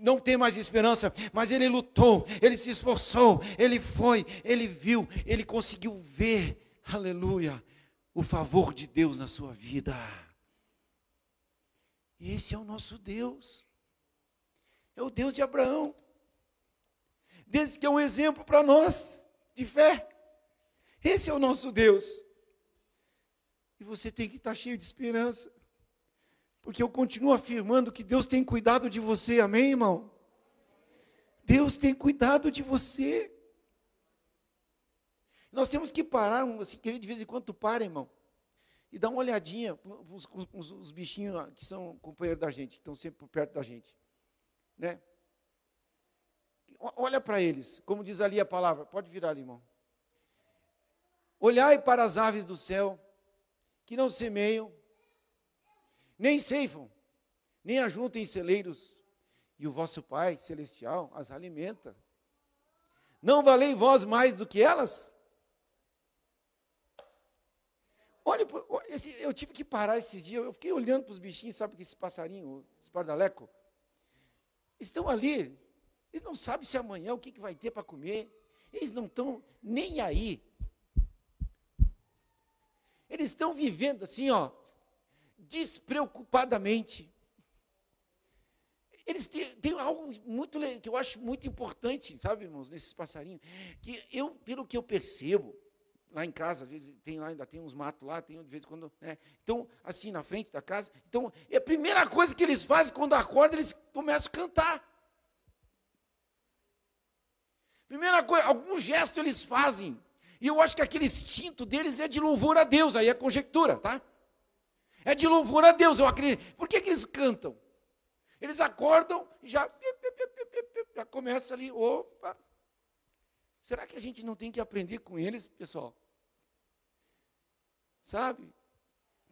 não tem mais esperança, mas ele lutou, ele se esforçou, ele foi, ele viu, ele conseguiu ver, aleluia, o favor de Deus na sua vida. Esse é o nosso Deus. É o Deus de Abraão. Desse que é um exemplo para nós de fé. Esse é o nosso Deus. E você tem que estar cheio de esperança. Porque eu continuo afirmando que Deus tem cuidado de você, amém, irmão? Deus tem cuidado de você. Nós temos que parar, assim, de vez em quando tu para, irmão, e dá uma olhadinha os, os, os bichinhos que são companheiros da gente, que estão sempre por perto da gente. Né? Olha para eles, como diz ali a palavra, pode virar ali, irmão. Olhai para as aves do céu, que não semeiam, nem ceifam, nem ajuntem em celeiros, e o vosso Pai celestial as alimenta. Não valei vós mais do que elas? Olha, eu tive que parar esses dias, eu fiquei olhando para os bichinhos, sabe que esse passarinho, esse pardaleco, estão ali, eles não sabem se amanhã o que, que vai ter para comer, eles não estão nem aí. Eles estão vivendo assim, ó, despreocupadamente. Eles têm, têm, algo muito que eu acho muito importante, sabe, irmãos, nesses passarinhos, que eu, pelo que eu percebo, lá em casa, às vezes tem lá, ainda tem uns matos lá, tem de vez em quando, né? Então, assim, na frente da casa. Então, a primeira coisa que eles fazem quando acordam, eles começam a cantar. Primeira coisa, algum gesto eles fazem. E eu acho que aquele instinto deles é de louvor a Deus, aí é conjectura, tá? É de louvor a Deus, eu acredito. Por que, que eles cantam? Eles acordam e já, já começa ali, opa. Será que a gente não tem que aprender com eles, pessoal? Sabe?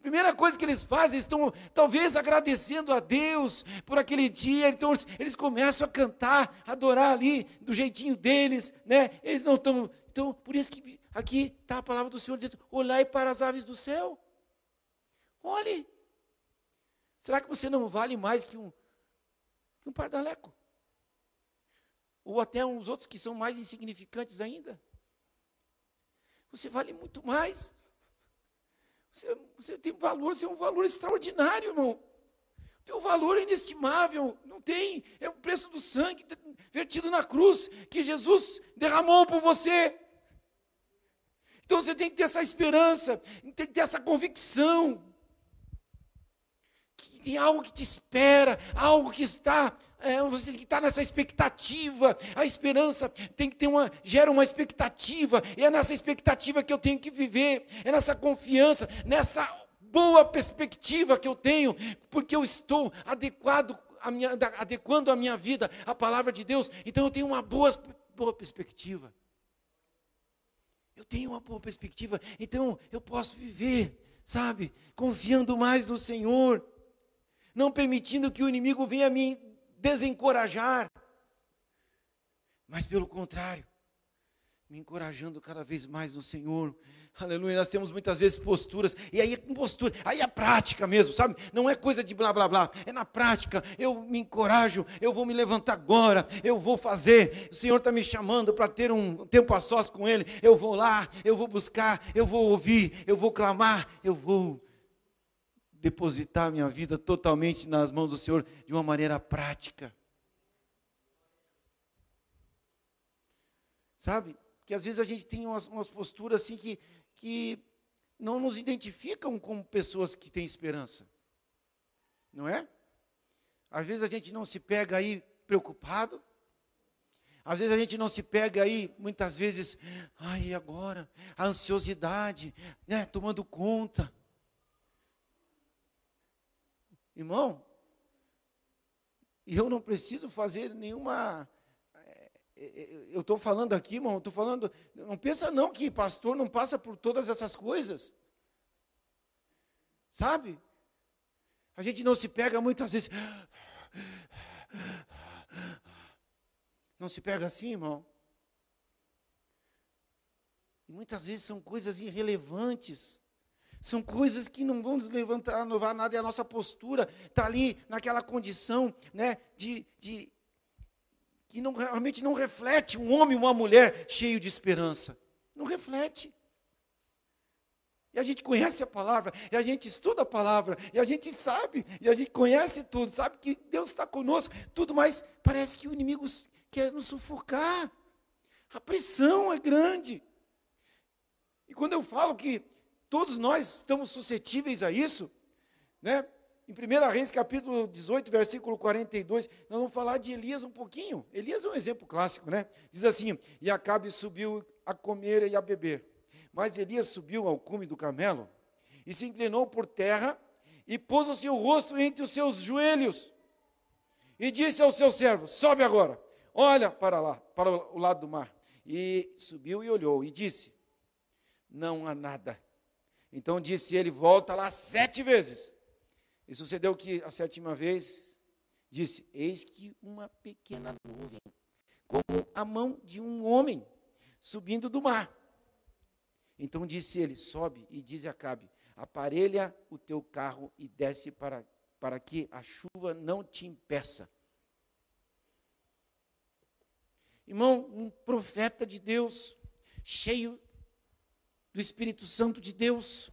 Primeira coisa que eles fazem, estão talvez agradecendo a Deus por aquele dia, então eles, eles começam a cantar, a adorar ali do jeitinho deles, né? Eles não estão. Então, por isso que aqui está a palavra do Senhor dizendo: olhai para as aves do céu. Olhe. Será que você não vale mais que um, que um pardaleco? Ou até uns outros que são mais insignificantes ainda? Você vale muito mais. Você, você tem valor, você é um valor extraordinário, irmão. Teu valor é inestimável, não tem, é o preço do sangue vertido na cruz que Jesus derramou por você. Então você tem que ter essa esperança, tem que ter essa convicção. Que tem algo que te espera, algo que está é, você tem que estar nessa expectativa. A esperança tem que ter uma, gera uma expectativa. E é nessa expectativa que eu tenho que viver. É nessa confiança, nessa boa perspectiva que eu tenho, porque eu estou adequado a minha, adequando a minha vida à palavra de Deus. Então eu tenho uma boa, boa perspectiva. Eu tenho uma boa perspectiva, então eu posso viver, sabe, confiando mais no Senhor, não permitindo que o inimigo venha me desencorajar, mas pelo contrário, me encorajando cada vez mais no Senhor. Aleluia. Nós temos muitas vezes posturas, e aí é com postura, aí é prática mesmo, sabe? Não é coisa de blá blá blá, é na prática. Eu me encorajo, eu vou me levantar agora, eu vou fazer. O Senhor está me chamando para ter um tempo a sós com Ele. Eu vou lá, eu vou buscar, eu vou ouvir, eu vou clamar, eu vou depositar minha vida totalmente nas mãos do Senhor de uma maneira prática. Sabe? Que às vezes a gente tem umas, umas posturas assim que, que não nos identificam como pessoas que têm esperança. Não é? Às vezes a gente não se pega aí preocupado. Às vezes a gente não se pega aí, muitas vezes, ai, agora? A ansiosidade, né, tomando conta. Irmão, e eu não preciso fazer nenhuma. É, é, é, eu estou falando aqui, irmão, estou falando. Não pensa não que pastor não passa por todas essas coisas. Sabe? A gente não se pega muitas vezes. Não se pega assim, irmão. E muitas vezes são coisas irrelevantes. São coisas que não vão nos levantar, inovar nada, e a nossa postura está ali naquela condição né, de, de que não, realmente não reflete um homem e uma mulher cheio de esperança. Não reflete. E a gente conhece a palavra, e a gente estuda a palavra, e a gente sabe, e a gente conhece tudo, sabe que Deus está conosco, tudo, mas parece que o inimigo quer nos sufocar. A pressão é grande. E quando eu falo que Todos nós estamos suscetíveis a isso, né? Em 1 Reis, capítulo 18, versículo 42, nós vamos falar de Elias um pouquinho. Elias é um exemplo clássico, né? Diz assim: E Acabe subiu a comer e a beber. Mas Elias subiu ao cume do camelo e se inclinou por terra e pôs o seu rosto entre os seus joelhos e disse ao seu servo: Sobe agora, olha para lá, para o lado do mar. E subiu e olhou e disse: Não há nada. Então disse ele: Volta lá sete vezes. E sucedeu que a sétima vez disse: Eis que uma pequena nuvem, como a mão de um homem, subindo do mar. Então disse ele: Sobe e diz a Acabe: Aparelha o teu carro e desce para, para que a chuva não te impeça. Irmão, um profeta de Deus, cheio do Espírito Santo de Deus,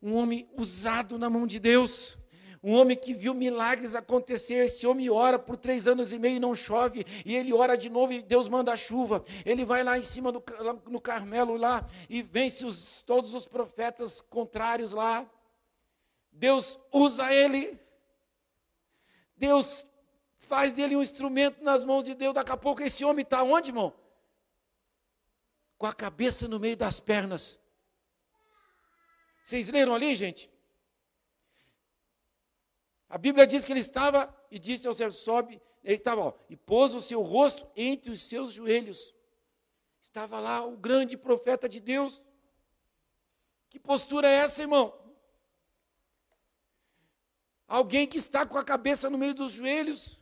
um homem usado na mão de Deus, um homem que viu milagres acontecer. Esse homem ora por três anos e meio e não chove, e ele ora de novo e Deus manda a chuva. Ele vai lá em cima do, no Carmelo lá e vence os, todos os profetas contrários lá. Deus usa ele. Deus faz dele um instrumento nas mãos de Deus. Daqui a pouco esse homem está onde, irmão? Com a cabeça no meio das pernas. Vocês leram ali, gente? A Bíblia diz que ele estava e disse ao servo: sobe. Ele estava, ó, e pôs o seu rosto entre os seus joelhos. Estava lá o grande profeta de Deus. Que postura é essa, irmão? Alguém que está com a cabeça no meio dos joelhos.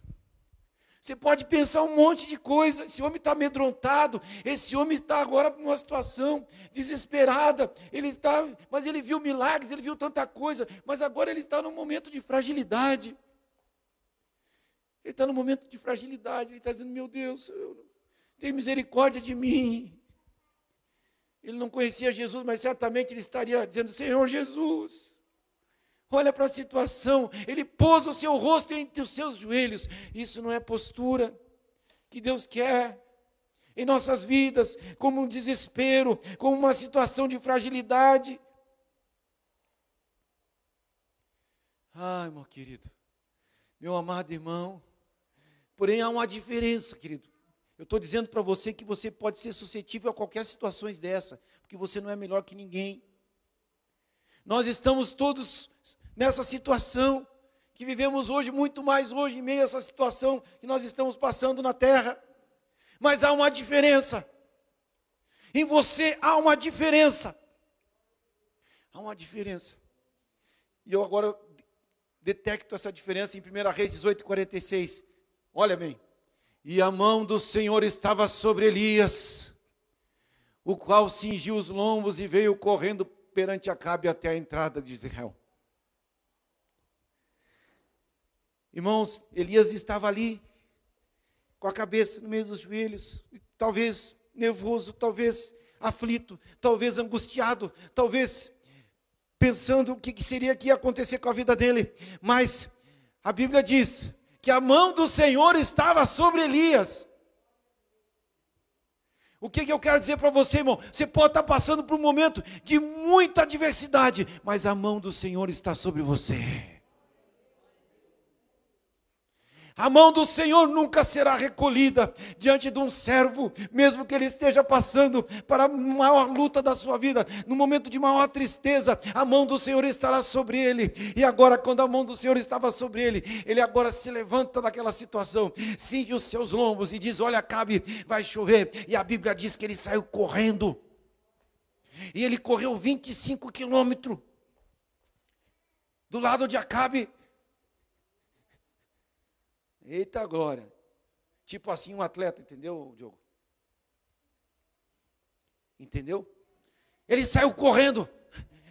Você pode pensar um monte de coisa. Esse homem está amedrontado. Esse homem está agora numa situação desesperada. Ele está, mas ele viu milagres, ele viu tanta coisa. Mas agora ele está num momento de fragilidade. Ele está num momento de fragilidade. Ele está dizendo: Meu Deus, tem misericórdia de mim. Ele não conhecia Jesus, mas certamente ele estaria dizendo: Senhor Jesus, Olha para a situação, ele pôs o seu rosto entre os seus joelhos. Isso não é postura que Deus quer. em nossas vidas, como um desespero, como uma situação de fragilidade. Ai, meu querido, meu amado irmão, porém há uma diferença, querido. Eu estou dizendo para você que você pode ser suscetível a qualquer situação dessa, porque você não é melhor que ninguém. Nós estamos todos nessa situação que vivemos hoje, muito mais hoje, em meio a essa situação que nós estamos passando na terra. Mas há uma diferença. Em você há uma diferença. Há uma diferença. E eu agora detecto essa diferença em 1 Reis 18, 46. Olha bem. E a mão do Senhor estava sobre Elias, o qual cingiu os lombos e veio correndo perante Acabe até a entrada de Israel. Irmãos, Elias estava ali, com a cabeça no meio dos joelhos, talvez nervoso, talvez aflito, talvez angustiado, talvez pensando o que seria que ia acontecer com a vida dele. Mas a Bíblia diz que a mão do Senhor estava sobre Elias. O que, que eu quero dizer para você, irmão? Você pode estar passando por um momento de muita adversidade, mas a mão do Senhor está sobre você. A mão do Senhor nunca será recolhida diante de um servo, mesmo que ele esteja passando para a maior luta da sua vida, no momento de maior tristeza, a mão do Senhor estará sobre ele. E agora, quando a mão do Senhor estava sobre ele, ele agora se levanta daquela situação, cinge os seus lombos e diz: Olha, Acabe, vai chover. E a Bíblia diz que ele saiu correndo. E ele correu 25 quilômetros do lado de Acabe Eita glória. Tipo assim, um atleta, entendeu, Diogo? Entendeu? Ele saiu correndo,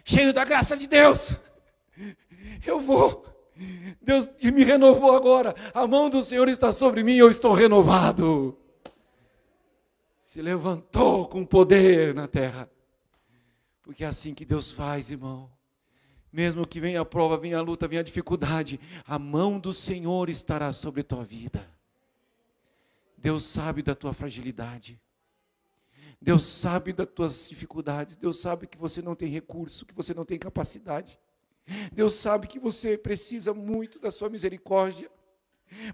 cheio da graça de Deus. Eu vou. Deus me renovou agora. A mão do Senhor está sobre mim, eu estou renovado. Se levantou com poder na terra. Porque é assim que Deus faz, irmão. Mesmo que venha a prova, venha a luta, venha a dificuldade, a mão do Senhor estará sobre a tua vida. Deus sabe da tua fragilidade. Deus sabe das tuas dificuldades. Deus sabe que você não tem recurso, que você não tem capacidade. Deus sabe que você precisa muito da sua misericórdia.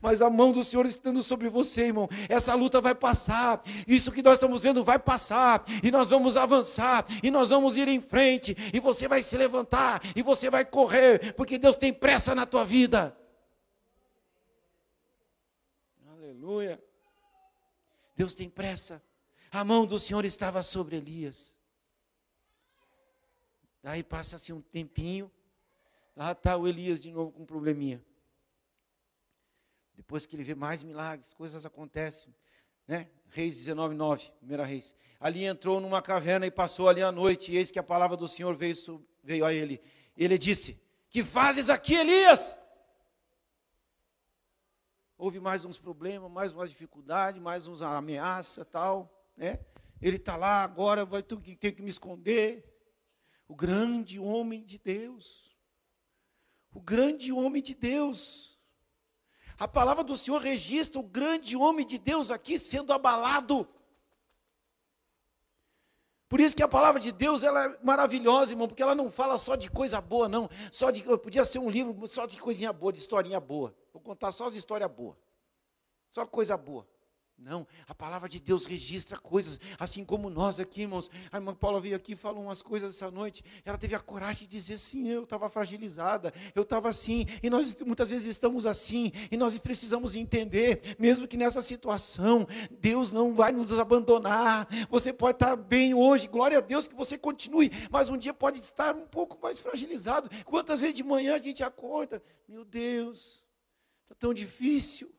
Mas a mão do Senhor estando sobre você, irmão, essa luta vai passar. Isso que nós estamos vendo vai passar. E nós vamos avançar. E nós vamos ir em frente. E você vai se levantar. E você vai correr. Porque Deus tem pressa na tua vida. Aleluia. Deus tem pressa. A mão do Senhor estava sobre Elias. Daí passa-se um tempinho. Lá está o Elias de novo com um probleminha. Depois que ele vê mais milagres, coisas acontecem. Né? Reis 19, 9, primeira Reis. Ali entrou numa caverna e passou ali a noite, e eis que a palavra do Senhor veio, veio a ele. Ele disse: Que fazes aqui, Elias? Houve mais uns problemas, mais uma dificuldade, mais uns ameaça, tal, né? Ele está lá agora, vai ter que me esconder. O grande homem de Deus. O grande homem de Deus a palavra do Senhor registra o grande homem de Deus aqui sendo abalado. Por isso que a palavra de Deus ela é maravilhosa, irmão, porque ela não fala só de coisa boa, não. Só de, podia ser um livro só de coisinha boa, de historinha boa. Vou contar só as histórias boas. Só coisa boa. Não, a palavra de Deus registra coisas, assim como nós aqui, irmãos. A irmã Paula veio aqui e falou umas coisas essa noite. Ela teve a coragem de dizer assim: eu estava fragilizada, eu estava assim. E nós muitas vezes estamos assim, e nós precisamos entender, mesmo que nessa situação, Deus não vai nos abandonar. Você pode estar bem hoje, glória a Deus que você continue, mas um dia pode estar um pouco mais fragilizado. Quantas vezes de manhã a gente acorda, meu Deus, está tão difícil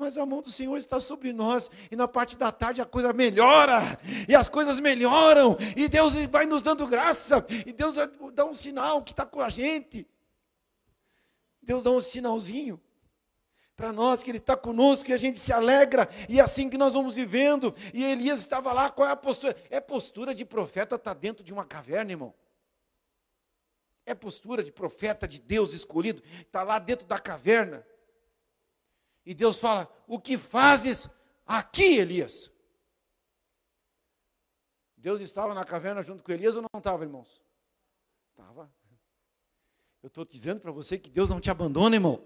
mas a mão do Senhor está sobre nós, e na parte da tarde a coisa melhora, e as coisas melhoram, e Deus vai nos dando graça, e Deus dá um sinal que está com a gente. Deus dá um sinalzinho para nós que Ele está conosco e a gente se alegra, e é assim que nós vamos vivendo. E Elias estava lá, qual é a postura? É postura de profeta estar tá dentro de uma caverna, irmão. É postura de profeta de Deus escolhido, está lá dentro da caverna. E Deus fala: O que fazes aqui, Elias. Deus estava na caverna junto com Elias ou não estava, irmãos? Estava. Eu estou dizendo para você que Deus não te abandona, irmão.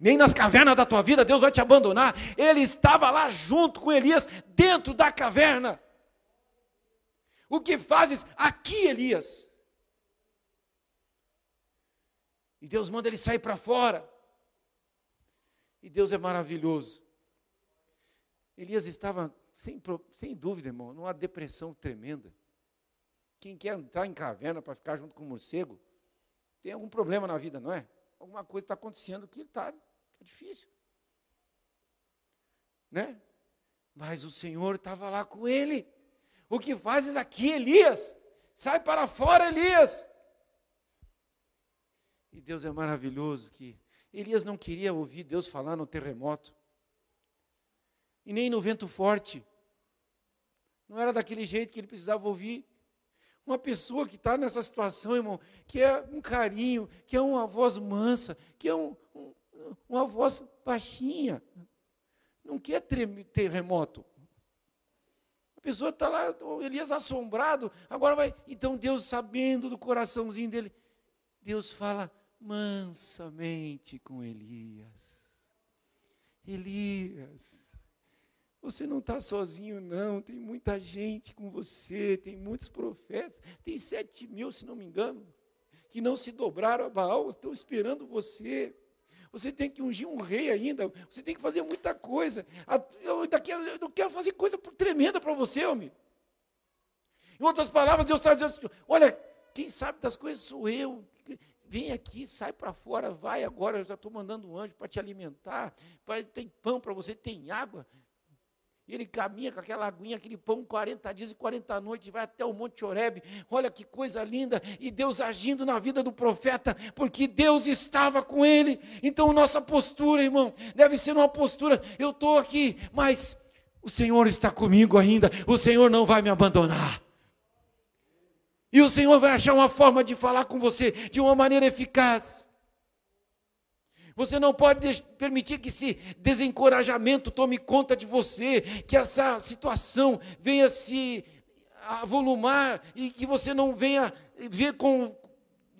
Nem nas cavernas da tua vida Deus vai te abandonar. Ele estava lá junto com Elias, dentro da caverna. O que fazes aqui, Elias? E Deus manda ele sair para fora. E Deus é maravilhoso. Elias estava, sem, sem dúvida, irmão, numa depressão tremenda. Quem quer entrar em caverna para ficar junto com o morcego, tem algum problema na vida, não é? Alguma coisa está acontecendo que está tá difícil. Né? Mas o Senhor estava lá com ele. O que fazes aqui, Elias? Sai para fora, Elias. E Deus é maravilhoso que Elias não queria ouvir Deus falar no terremoto. E nem no vento forte. Não era daquele jeito que ele precisava ouvir. Uma pessoa que está nessa situação, irmão, que é um carinho, que é uma voz mansa, que é um, um, uma voz baixinha, não quer terremoto. A pessoa está lá, Elias assombrado, agora vai. Então Deus, sabendo do coraçãozinho dele, Deus fala mansamente com Elias. Elias, você não está sozinho, não. Tem muita gente com você, tem muitos profetas, tem sete mil, se não me engano, que não se dobraram a Baal, estão esperando você você tem que ungir um rei ainda, você tem que fazer muita coisa. Eu, daqui, eu não quero fazer coisa tremenda para você, homem. Em outras palavras, Deus está dizendo assim: olha, quem sabe das coisas sou eu. Vem aqui, sai para fora, vai agora. Eu já estou mandando um anjo para te alimentar. Tem pão para você, tem água. E ele caminha com aquela aguinha, aquele pão, 40 dias e 40 noites, vai até o Monte Oreb. Olha que coisa linda! E Deus agindo na vida do profeta, porque Deus estava com ele. Então, nossa postura, irmão, deve ser uma postura: eu estou aqui, mas o Senhor está comigo ainda, o Senhor não vai me abandonar. E o Senhor vai achar uma forma de falar com você de uma maneira eficaz. Você não pode permitir que esse desencorajamento tome conta de você, que essa situação venha se avolumar e que você não venha ver com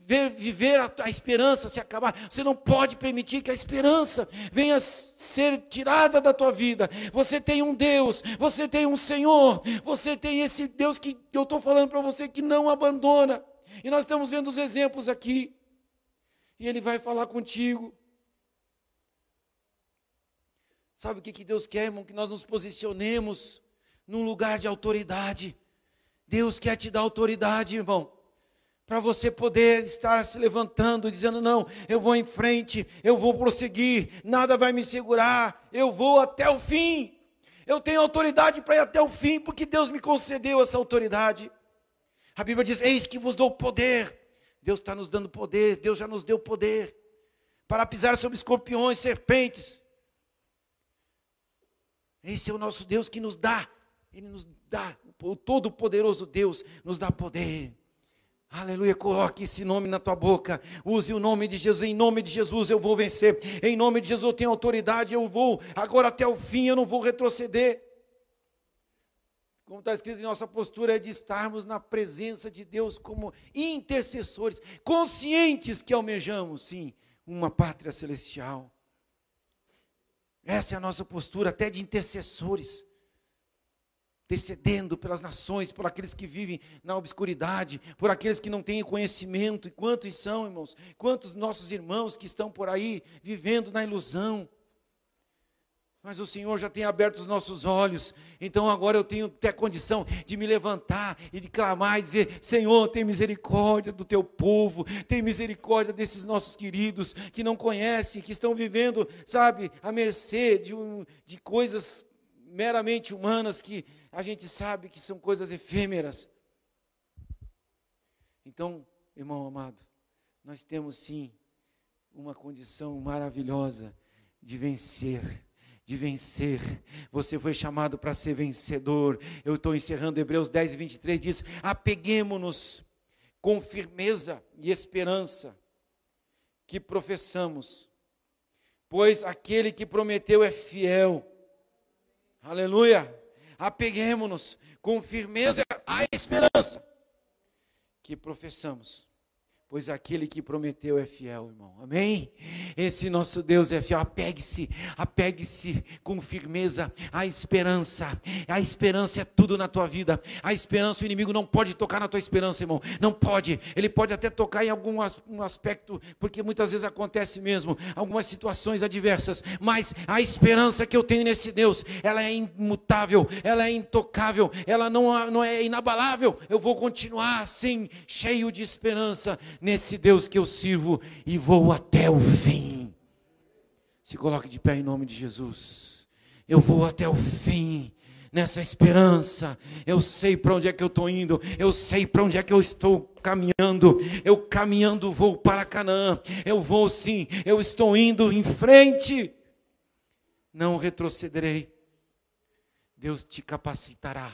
ver, viver a, a esperança se acabar. Você não pode permitir que a esperança venha ser tirada da tua vida. Você tem um Deus, você tem um Senhor, você tem esse Deus que eu estou falando para você que não abandona. E nós estamos vendo os exemplos aqui. E Ele vai falar contigo. Sabe o que, que Deus quer, irmão? Que nós nos posicionemos num lugar de autoridade. Deus quer te dar autoridade, irmão. Para você poder estar se levantando, dizendo: Não, eu vou em frente, eu vou prosseguir, nada vai me segurar, eu vou até o fim. Eu tenho autoridade para ir até o fim, porque Deus me concedeu essa autoridade. A Bíblia diz: Eis que vos dou poder. Deus está nos dando poder, Deus já nos deu poder para pisar sobre escorpiões, serpentes esse é o nosso Deus que nos dá, Ele nos dá, o Todo-Poderoso Deus nos dá poder. Aleluia, coloque esse nome na tua boca. Use o nome de Jesus. Em nome de Jesus eu vou vencer. Em nome de Jesus eu tenho autoridade. Eu vou agora até o fim. Eu não vou retroceder. Como está escrito nossa postura, é de estarmos na presença de Deus como intercessores, conscientes que almejamos, sim, uma pátria celestial. Essa é a nossa postura, até de intercessores, intercedendo pelas nações, por aqueles que vivem na obscuridade, por aqueles que não têm conhecimento. E quantos são, irmãos? Quantos nossos irmãos que estão por aí vivendo na ilusão? Mas o Senhor já tem aberto os nossos olhos, então agora eu tenho até condição de me levantar e de clamar e dizer: Senhor, tem misericórdia do teu povo, tem misericórdia desses nossos queridos que não conhecem, que estão vivendo, sabe, à mercê de, um, de coisas meramente humanas que a gente sabe que são coisas efêmeras. Então, irmão amado, nós temos sim uma condição maravilhosa de vencer de vencer. Você foi chamado para ser vencedor. Eu estou encerrando Hebreus 10, 23, diz: apeguemos-nos com firmeza e esperança que professamos, pois aquele que prometeu é fiel. Aleluia. Apeguemos-nos com firmeza à esperança que professamos pois aquele que prometeu é fiel, irmão. Amém? Esse nosso Deus é fiel. Apegue-se, apegue-se com firmeza à esperança. A esperança é tudo na tua vida. A esperança, o inimigo não pode tocar na tua esperança, irmão. Não pode. Ele pode até tocar em algum um aspecto, porque muitas vezes acontece mesmo, algumas situações adversas. Mas a esperança que eu tenho nesse Deus, ela é imutável, ela é intocável, ela não, não é inabalável. Eu vou continuar assim, cheio de esperança nesse Deus que eu sirvo e vou até o fim. Se coloque de pé em nome de Jesus. Eu vou até o fim nessa esperança. Eu sei para onde é que eu estou indo, eu sei para onde é que eu estou caminhando. Eu caminhando vou para Canaã. Eu vou sim, eu estou indo em frente. Não retrocederei. Deus te capacitará.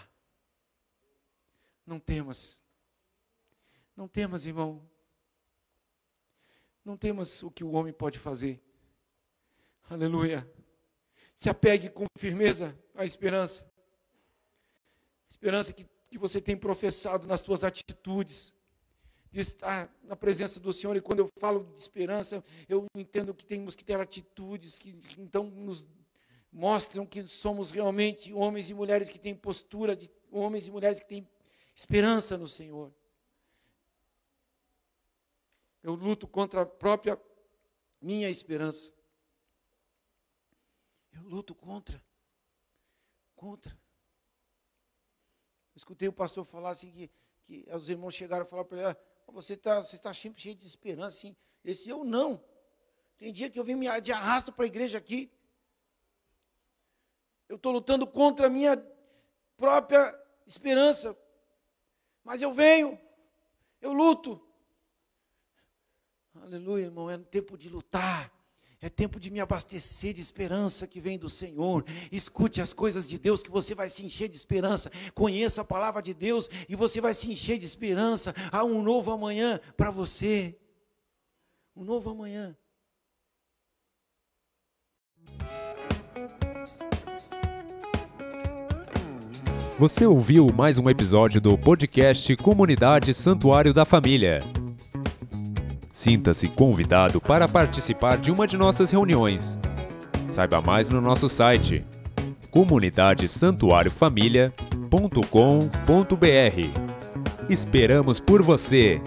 Não temas. Não temas, irmão. Não temas o que o homem pode fazer. Aleluia. Se apegue com firmeza à esperança. Esperança que, que você tem professado nas suas atitudes. De estar na presença do Senhor. E quando eu falo de esperança, eu entendo que temos que ter atitudes que então nos mostram que somos realmente homens e mulheres que têm postura de homens e mulheres que têm esperança no Senhor. Eu luto contra a própria minha esperança. Eu luto contra. Contra. Eu escutei o pastor falar assim que, que os irmãos chegaram a falar para ele, ah, você está você tá sempre cheio de esperança, assim. Esse eu não. Tem dia que eu vim me de arrasto para a igreja aqui. Eu estou lutando contra a minha própria esperança. Mas eu venho, eu luto. Aleluia, irmão, é tempo de lutar. É tempo de me abastecer de esperança que vem do Senhor. Escute as coisas de Deus, que você vai se encher de esperança. Conheça a palavra de Deus e você vai se encher de esperança. Há um novo amanhã para você. Um novo amanhã. Você ouviu mais um episódio do podcast Comunidade Santuário da Família. Sinta-se convidado para participar de uma de nossas reuniões. Saiba mais no nosso site comunidadesantuariofamilia.com.br. Esperamos por você!